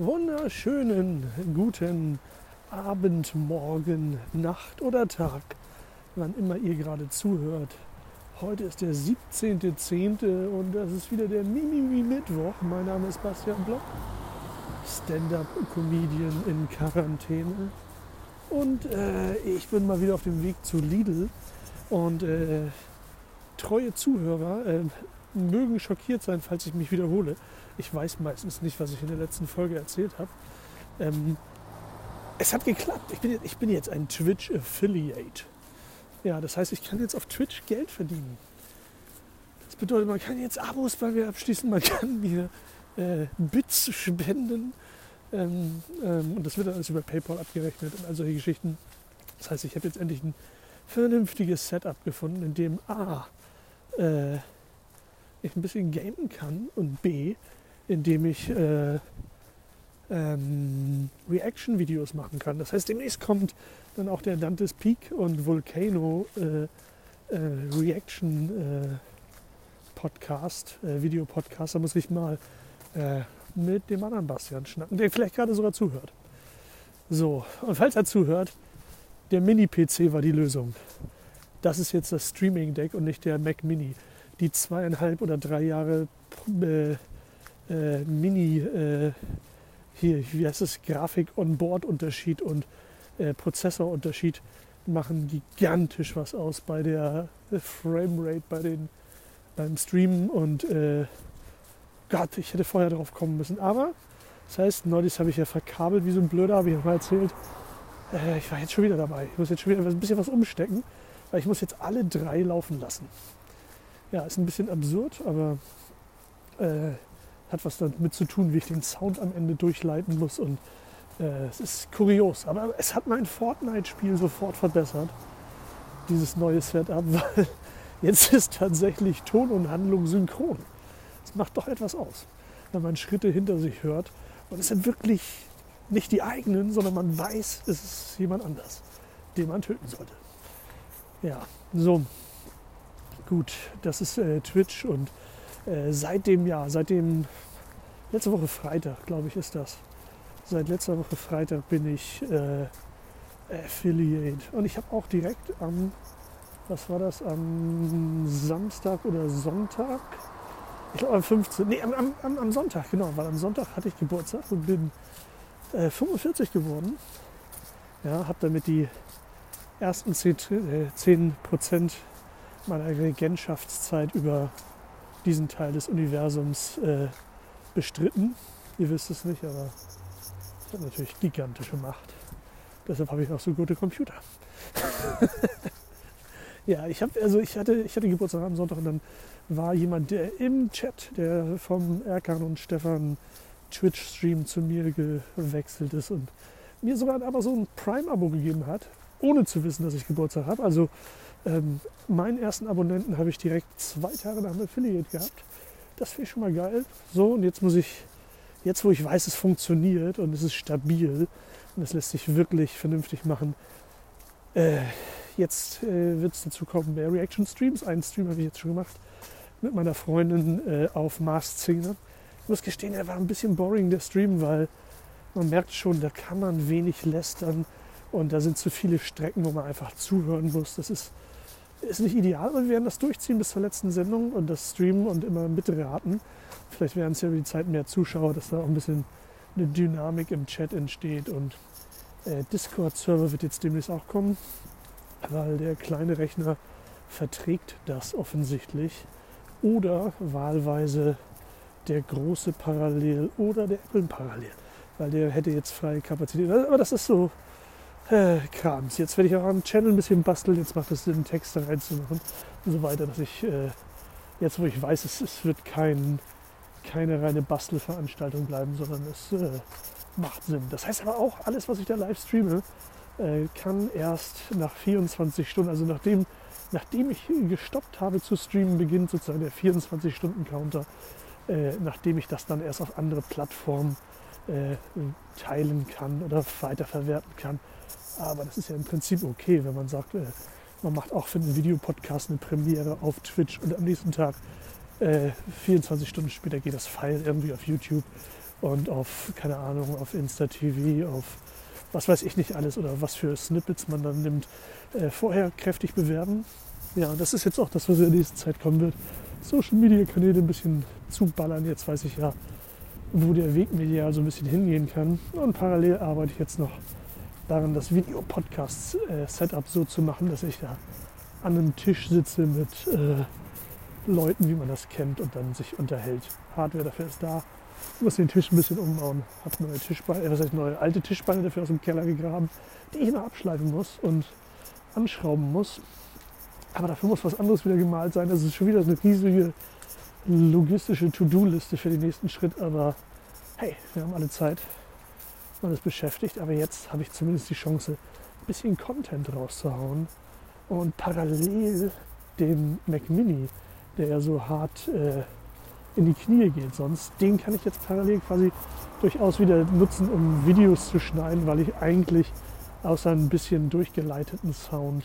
wunderschönen guten Abend, Morgen, Nacht oder Tag, wann immer ihr gerade zuhört. Heute ist der 17.10. und das ist wieder der Mimimi-Mittwoch. Mein Name ist Bastian Block, Stand-Up-Comedian in Quarantäne. Und äh, ich bin mal wieder auf dem Weg zu Lidl. Und äh, treue Zuhörer äh, mögen schockiert sein, falls ich mich wiederhole. Ich weiß meistens nicht, was ich in der letzten Folge erzählt habe. Ähm, es hat geklappt. Ich bin, ich bin jetzt ein Twitch-Affiliate. Ja, das heißt, ich kann jetzt auf Twitch Geld verdienen. Das bedeutet, man kann jetzt Abos bei mir abschließen, man kann mir äh, Bits spenden. Ähm, ähm, und das wird dann alles über PayPal abgerechnet und all solche Geschichten. Das heißt, ich habe jetzt endlich ein vernünftiges Setup gefunden, in dem A, äh, ich ein bisschen gamen kann und B, indem ich äh, ähm, Reaction-Videos machen kann. Das heißt, demnächst kommt dann auch der Dantes Peak und Volcano äh, äh, Reaction äh, Podcast, äh, Videopodcast. Da muss ich mal mit dem anderen Bastian schnacken, der vielleicht gerade sogar zuhört. So, und falls er zuhört, der Mini-PC war die Lösung. Das ist jetzt das Streaming-Deck und nicht der Mac Mini. Die zweieinhalb oder drei Jahre äh, äh, Mini, äh, hier, wie heißt es, Grafik-on-Board-Unterschied und äh, Prozessorunterschied machen gigantisch was aus bei der Framerate, bei den, beim Streamen und äh, Gott, ich hätte vorher drauf kommen müssen. Aber das heißt, neulich habe ich ja verkabelt wie so ein Blöder, habe ich mal erzählt. Äh, ich war jetzt schon wieder dabei. Ich muss jetzt schon wieder ein bisschen was umstecken, weil ich muss jetzt alle drei laufen lassen. Ja, ist ein bisschen absurd, aber äh, hat was damit zu tun, wie ich den Sound am Ende durchleiten muss. Und äh, es ist kurios. Aber es hat mein Fortnite-Spiel sofort verbessert, dieses neue Setup, weil jetzt ist tatsächlich Ton und Handlung synchron. Es macht doch etwas aus, wenn man Schritte hinter sich hört. Und es sind wirklich nicht die eigenen, sondern man weiß, es ist jemand anders, den man töten sollte. Ja, so. Gut, das ist äh, Twitch und äh, seit dem Jahr, seit dem letzte Woche Freitag, glaube ich, ist das. Seit letzter Woche Freitag bin ich äh, Affiliate. Und ich habe auch direkt am, was war das, am Samstag oder Sonntag? Ich glaube am 15. Nee, am, am, am, Sonntag, genau, weil am Sonntag hatte ich Geburtstag und bin äh, 45 geworden. Ja, habe damit die ersten 10, äh, 10 Prozent meiner Regentschaftszeit über diesen Teil des Universums äh, bestritten. Ihr wisst es nicht, aber ich habe natürlich gigantische Macht. Deshalb habe ich auch so gute Computer. ja, ich habe also ich hatte ich hatte Geburtstag am Sonntag und dann war jemand, der im Chat, der vom Erkan und Stefan Twitch-Stream zu mir gewechselt ist und mir sogar aber so ein Prime-Abo gegeben hat, ohne zu wissen, dass ich Geburtstag habe. Also ähm, meinen ersten Abonnenten habe ich direkt zwei Tage nach dem Affiliate gehabt. Das finde ich schon mal geil. So, und jetzt muss ich, jetzt wo ich weiß, es funktioniert und es ist stabil und es lässt sich wirklich vernünftig machen, äh, jetzt äh, wird es dazu kommen, mehr Reaction-Streams. Einen Stream habe ich jetzt schon gemacht mit meiner Freundin äh, auf Mars Singer. Ich muss gestehen, er war ein bisschen boring, der Stream, weil man merkt schon, da kann man wenig lästern und da sind zu viele Strecken, wo man einfach zuhören muss. Das ist ist nicht ideal, aber wir werden das durchziehen bis zur letzten Sendung und das streamen und immer mitraten. Vielleicht werden es ja über die Zeit mehr Zuschauer, dass da auch ein bisschen eine Dynamik im Chat entsteht und äh, Discord-Server wird jetzt demnächst auch kommen, weil der kleine Rechner verträgt das offensichtlich oder wahlweise der große Parallel oder der Apple Parallel, weil der hätte jetzt freie Kapazität. Aber das ist so äh, Krams. Jetzt werde ich auch am Channel ein bisschen basteln. Jetzt macht es Sinn, Texte reinzumachen und so weiter, dass ich äh, jetzt, wo ich weiß, es, es wird kein, keine reine Bastelveranstaltung bleiben, sondern es äh, macht Sinn. Das heißt aber auch, alles, was ich da live streame, äh, kann erst nach 24 Stunden, also nachdem, nachdem ich gestoppt habe zu streamen, beginnt sozusagen der 24-Stunden-Counter, äh, nachdem ich das dann erst auf andere Plattformen teilen kann oder weiterverwerten kann. Aber das ist ja im Prinzip okay, wenn man sagt, äh, man macht auch für einen Videopodcast eine Premiere auf Twitch und am nächsten Tag, äh, 24 Stunden später, geht das File irgendwie auf YouTube und auf, keine Ahnung, auf Insta-TV, auf was weiß ich nicht alles oder was für Snippets man dann nimmt, äh, vorher kräftig bewerben. Ja, das ist jetzt auch das, was in der nächsten Zeit kommen wird. Social Media Kanäle ein bisschen zuballern. Jetzt weiß ich ja, wo der Weg medial so ein bisschen hingehen kann. Und parallel arbeite ich jetzt noch daran, das Video-Podcast-Setup so zu machen, dass ich da an einem Tisch sitze mit äh, Leuten, wie man das kennt und dann sich unterhält. Hardware dafür ist da. Ich muss den Tisch ein bisschen umbauen. Habe neue Tischbeine, äh, was heißt neue alte Tischbeine dafür aus dem Keller gegraben, die ich noch abschleifen muss und anschrauben muss. Aber dafür muss was anderes wieder gemalt sein. Das ist schon wieder eine riesige logistische To-Do-Liste für den nächsten Schritt. Aber hey, wir haben alle Zeit. Man ist beschäftigt. Aber jetzt habe ich zumindest die Chance, ein bisschen Content rauszuhauen. Und parallel den Mac Mini, der ja so hart äh, in die Knie geht sonst, den kann ich jetzt parallel quasi durchaus wieder nutzen, um Videos zu schneiden, weil ich eigentlich außer ein bisschen durchgeleiteten Sound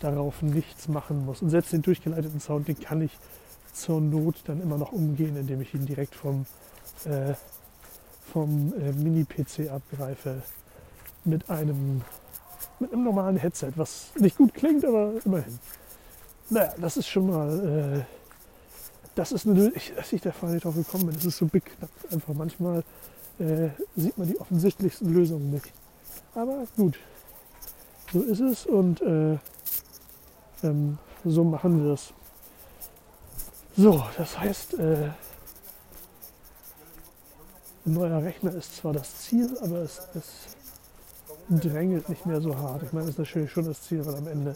darauf nichts machen muss. Und selbst den durchgeleiteten Sound, den kann ich zur Not dann immer noch umgehen, indem ich ihn direkt vom, äh, vom äh, Mini-PC abgreife mit einem, mit einem normalen Headset, was nicht gut klingt, aber immerhin. Naja, das ist schon mal, äh, das ist Lösung, dass ich da vorher nicht drauf gekommen bin. Das ist so beknackt einfach. Manchmal äh, sieht man die offensichtlichsten Lösungen nicht. Aber gut, so ist es und äh, ähm, so machen wir es. So, das heißt, äh, ein neuer Rechner ist zwar das Ziel, aber es, es drängelt nicht mehr so hart. Ich meine, das ist natürlich schon das Ziel, weil am Ende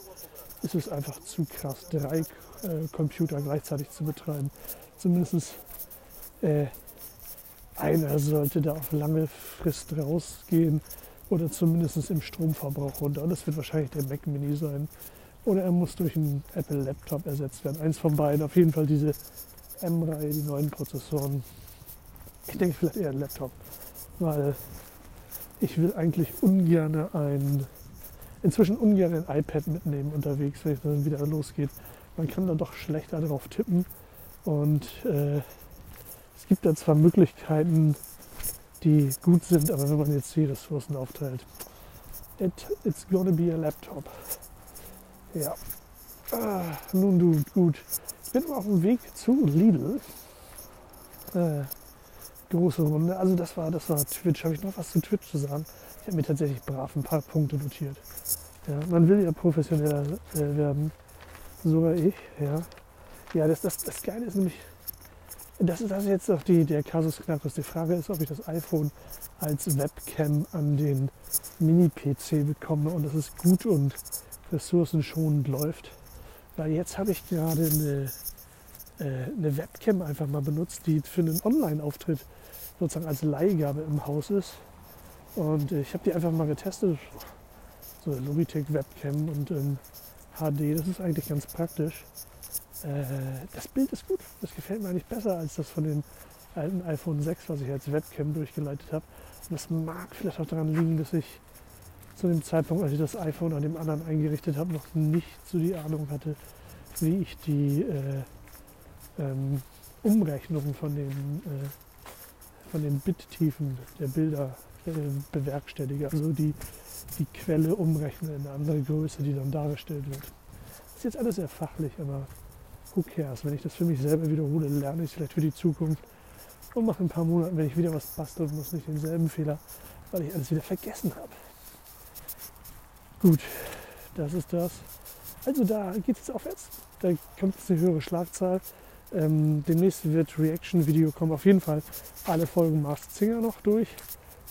ist es einfach zu krass, drei äh, Computer gleichzeitig zu betreiben. Zumindest äh, einer sollte da auf lange Frist rausgehen oder zumindest im Stromverbrauch runter. Und das wird wahrscheinlich der Mac Mini sein. Oder er muss durch einen Apple Laptop ersetzt werden. Eins von beiden. Auf jeden Fall diese M-Reihe, die neuen Prozessoren. Ich denke vielleicht eher ein Laptop, weil ich will eigentlich ungern ein, inzwischen ungern ein iPad mitnehmen unterwegs, wenn es dann wieder losgeht. Man kann da doch schlechter drauf tippen und äh, es gibt da zwar Möglichkeiten, die gut sind, aber wenn man jetzt die Ressourcen aufteilt, it, it's gonna be a laptop. Ja. Ah, nun du, gut. Ich bin auf dem Weg zu Lidl. Äh, große Runde. Also das war, das war Twitch. Habe ich noch was zu Twitch zu sagen? Ich habe mir tatsächlich brav ein paar Punkte notiert. Ja, man will ja professioneller äh, werden. Sogar ich, ja. Ja, das, das, das Geile ist nämlich, das ist, das ist jetzt auch die, der Kasus Knacktus. Die Frage ist, ob ich das iPhone als Webcam an den Mini-PC bekomme und das ist gut und ressourcenschonend läuft. Weil jetzt habe ich gerade eine, äh, eine Webcam einfach mal benutzt, die für einen Online-Auftritt sozusagen als Leihgabe im Haus ist. Und äh, ich habe die einfach mal getestet. So eine Logitech Webcam und in HD, das ist eigentlich ganz praktisch. Äh, das Bild ist gut. Das gefällt mir eigentlich besser als das von den alten iPhone 6, was ich als Webcam durchgeleitet habe. Das mag vielleicht auch daran liegen, dass ich zu dem Zeitpunkt, als ich das iPhone an dem anderen eingerichtet habe, noch nicht so die Ahnung hatte, wie ich die äh, ähm, Umrechnung von den, äh, von den Bittiefen der Bilder äh, bewerkstellige. Also die, die Quelle umrechne in eine andere Größe, die dann dargestellt wird. Das ist jetzt alles sehr fachlich, aber who cares? Wenn ich das für mich selber wiederhole, lerne ich es vielleicht für die Zukunft und mache in ein paar Monaten, wenn ich wieder was basteln muss, nicht denselben Fehler, weil ich alles wieder vergessen habe. Gut, das ist das. Also da geht es aufwärts. Da kommt jetzt eine höhere Schlagzahl. Ähm, demnächst wird Reaction-Video kommen. Auf jeden Fall alle Folgen Master Singer noch durch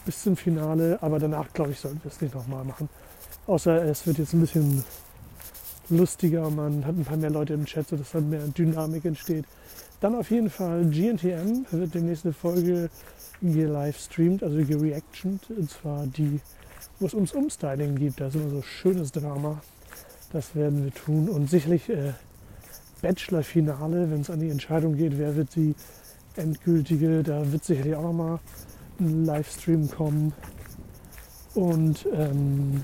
bis zum Finale. Aber danach, glaube ich, sollten wir es nicht nochmal machen. Außer es wird jetzt ein bisschen lustiger. Man hat ein paar mehr Leute im Chat, sodass dann mehr Dynamik entsteht. Dann auf jeden Fall GNTM wird demnächst eine Folge gelivestreamt, also gereactioned. Und zwar die wo es ums Umstyling geht. Da ist immer so schönes Drama. Das werden wir tun. Und sicherlich äh, Bachelor-Finale, wenn es an die Entscheidung geht, wer wird die endgültige. Da wird sicherlich auch nochmal ein Livestream kommen. Und ähm,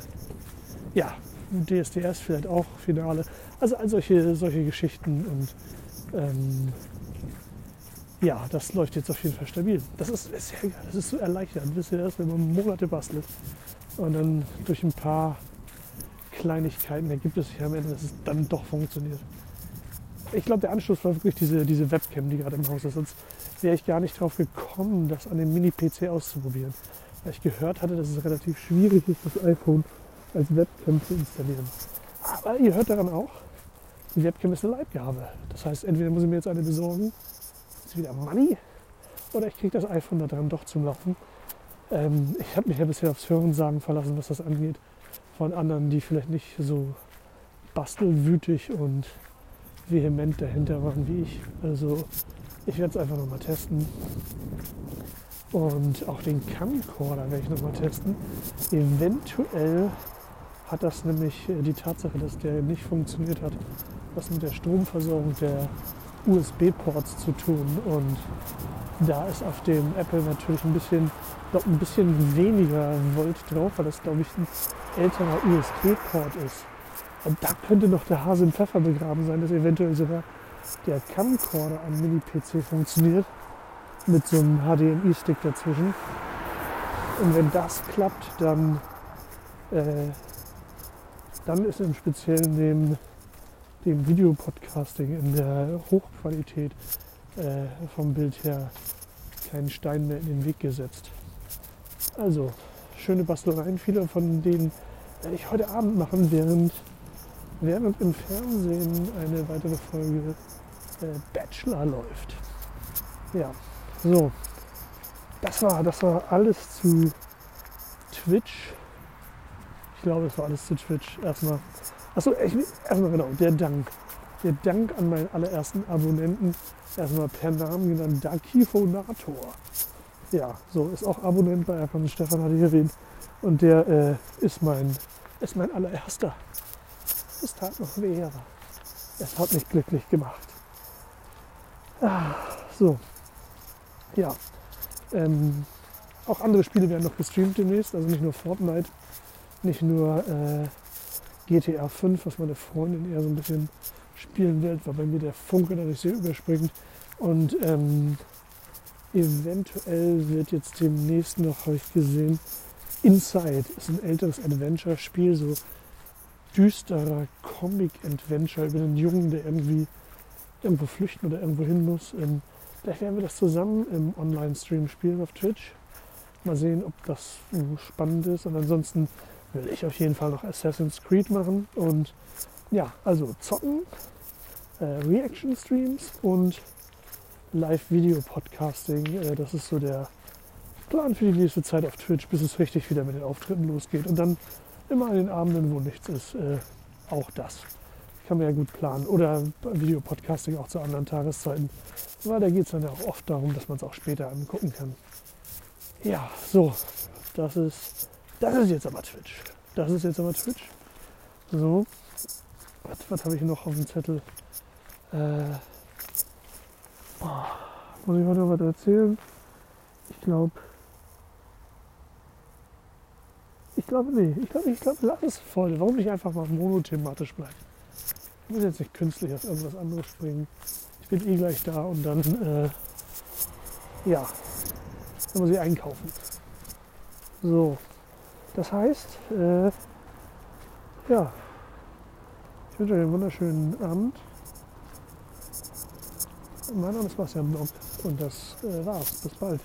ja, DSDS vielleicht auch Finale. Also all solche, solche Geschichten und ähm, ja, das läuft jetzt auf jeden Fall stabil. Das ist, ist sehr geil, das ist so erleichternd. Wisst ihr das, wenn man Monate bastelt und dann durch ein paar Kleinigkeiten ergibt es sich am Ende, dass es dann doch funktioniert. Ich glaube, der Anschluss war wirklich diese, diese Webcam, die gerade im Haus ist. Sonst wäre ich gar nicht drauf gekommen, das an dem Mini-PC auszuprobieren. Weil ich gehört hatte, dass es relativ schwierig ist, das iPhone als Webcam zu installieren. Aber ihr hört daran auch, die Webcam ist eine Leibgabe. Das heißt, entweder muss ich mir jetzt eine besorgen, ist wieder Money, oder ich kriege das iPhone da dran doch zum Laufen. Ähm, ich habe mich ja bisher aufs Hörensagen verlassen, was das angeht, von anderen, die vielleicht nicht so bastelwütig und vehement dahinter waren wie ich. Also ich werde es einfach nochmal testen. Und auch den Camcorder werde ich nochmal testen. Eventuell hat das nämlich äh, die Tatsache, dass der nicht funktioniert hat, was mit der Stromversorgung der USB-Ports zu tun. Und da ist auf dem Apple natürlich ein bisschen, noch ein bisschen weniger Volt drauf, weil das, glaube ich, ein älterer USB-Port ist. Und da könnte noch der Hase im Pfeffer begraben sein, dass eventuell sogar der Camcorder am Mini-PC funktioniert mit so einem HDMI-Stick dazwischen. Und wenn das klappt, dann, äh, dann ist im Speziellen dem, dem Videopodcasting in der Hochqualität äh, vom Bild her kein Stein mehr in den Weg gesetzt. Also, schöne Bastelereien. Viele von denen werde ich heute Abend machen, während, während im Fernsehen eine weitere Folge äh, Bachelor läuft. Ja, so. Das war, das war alles zu Twitch. Ich glaube, es war alles zu Twitch. Erstmal. Achso, erstmal genau, der Dank. Der Dank an meinen allerersten Abonnenten. Erstmal per Namen genannt Dakifonator. Ja, so ist auch Abonnent bei Erkan Stefan hatte ich erwähnt. Und der äh, ist, mein, ist mein allererster. Es tat noch weh. Es hat mich glücklich gemacht. Ah, so. Ja. Ähm, auch andere Spiele werden noch gestreamt demnächst. Also nicht nur Fortnite, nicht nur äh, GTA 5, was meine Freundin eher so ein bisschen spielen will, weil bei mir der Funke dadurch sehr überspringt. Und ähm, eventuell wird jetzt demnächst noch, habe ich gesehen, Inside ist ein älteres Adventure-Spiel, so düsterer Comic-Adventure über einen Jungen, der irgendwie irgendwo flüchten oder irgendwo hin muss. Ähm, vielleicht werden wir das zusammen im Online-Stream spielen auf Twitch. Mal sehen, ob das spannend ist. Und ansonsten will ich auf jeden Fall noch Assassin's Creed machen. Und ja, also zocken, äh, Reaction-Streams und Live-Video-Podcasting. Äh, das ist so der Plan für die nächste Zeit auf Twitch, bis es richtig wieder mit den Auftritten losgeht. Und dann immer an den Abenden, wo nichts ist, äh, auch das kann man ja gut planen. Oder Videopodcasting auch zu anderen Tageszeiten. Weil da geht es dann ja auch oft darum, dass man es auch später angucken kann. Ja, so, das ist, das ist jetzt aber Twitch. Das ist jetzt aber Twitch. So, was, was habe ich noch auf dem Zettel? Äh, oh, muss ich heute noch was erzählen? Ich glaube, ich glaube, nee, ich glaube, ich glaube, lass es voll. Warum nicht einfach mal monothematisch bleiben? Ich muss jetzt nicht künstlich auf irgendwas anderes springen. Ich bin eh gleich da und dann, äh, ja, dann muss ich einkaufen. So, das heißt, äh, ja, wünsche euch einen wunderschönen Abend. Mein Name ist Bastian Block und das äh, war's. Bis bald.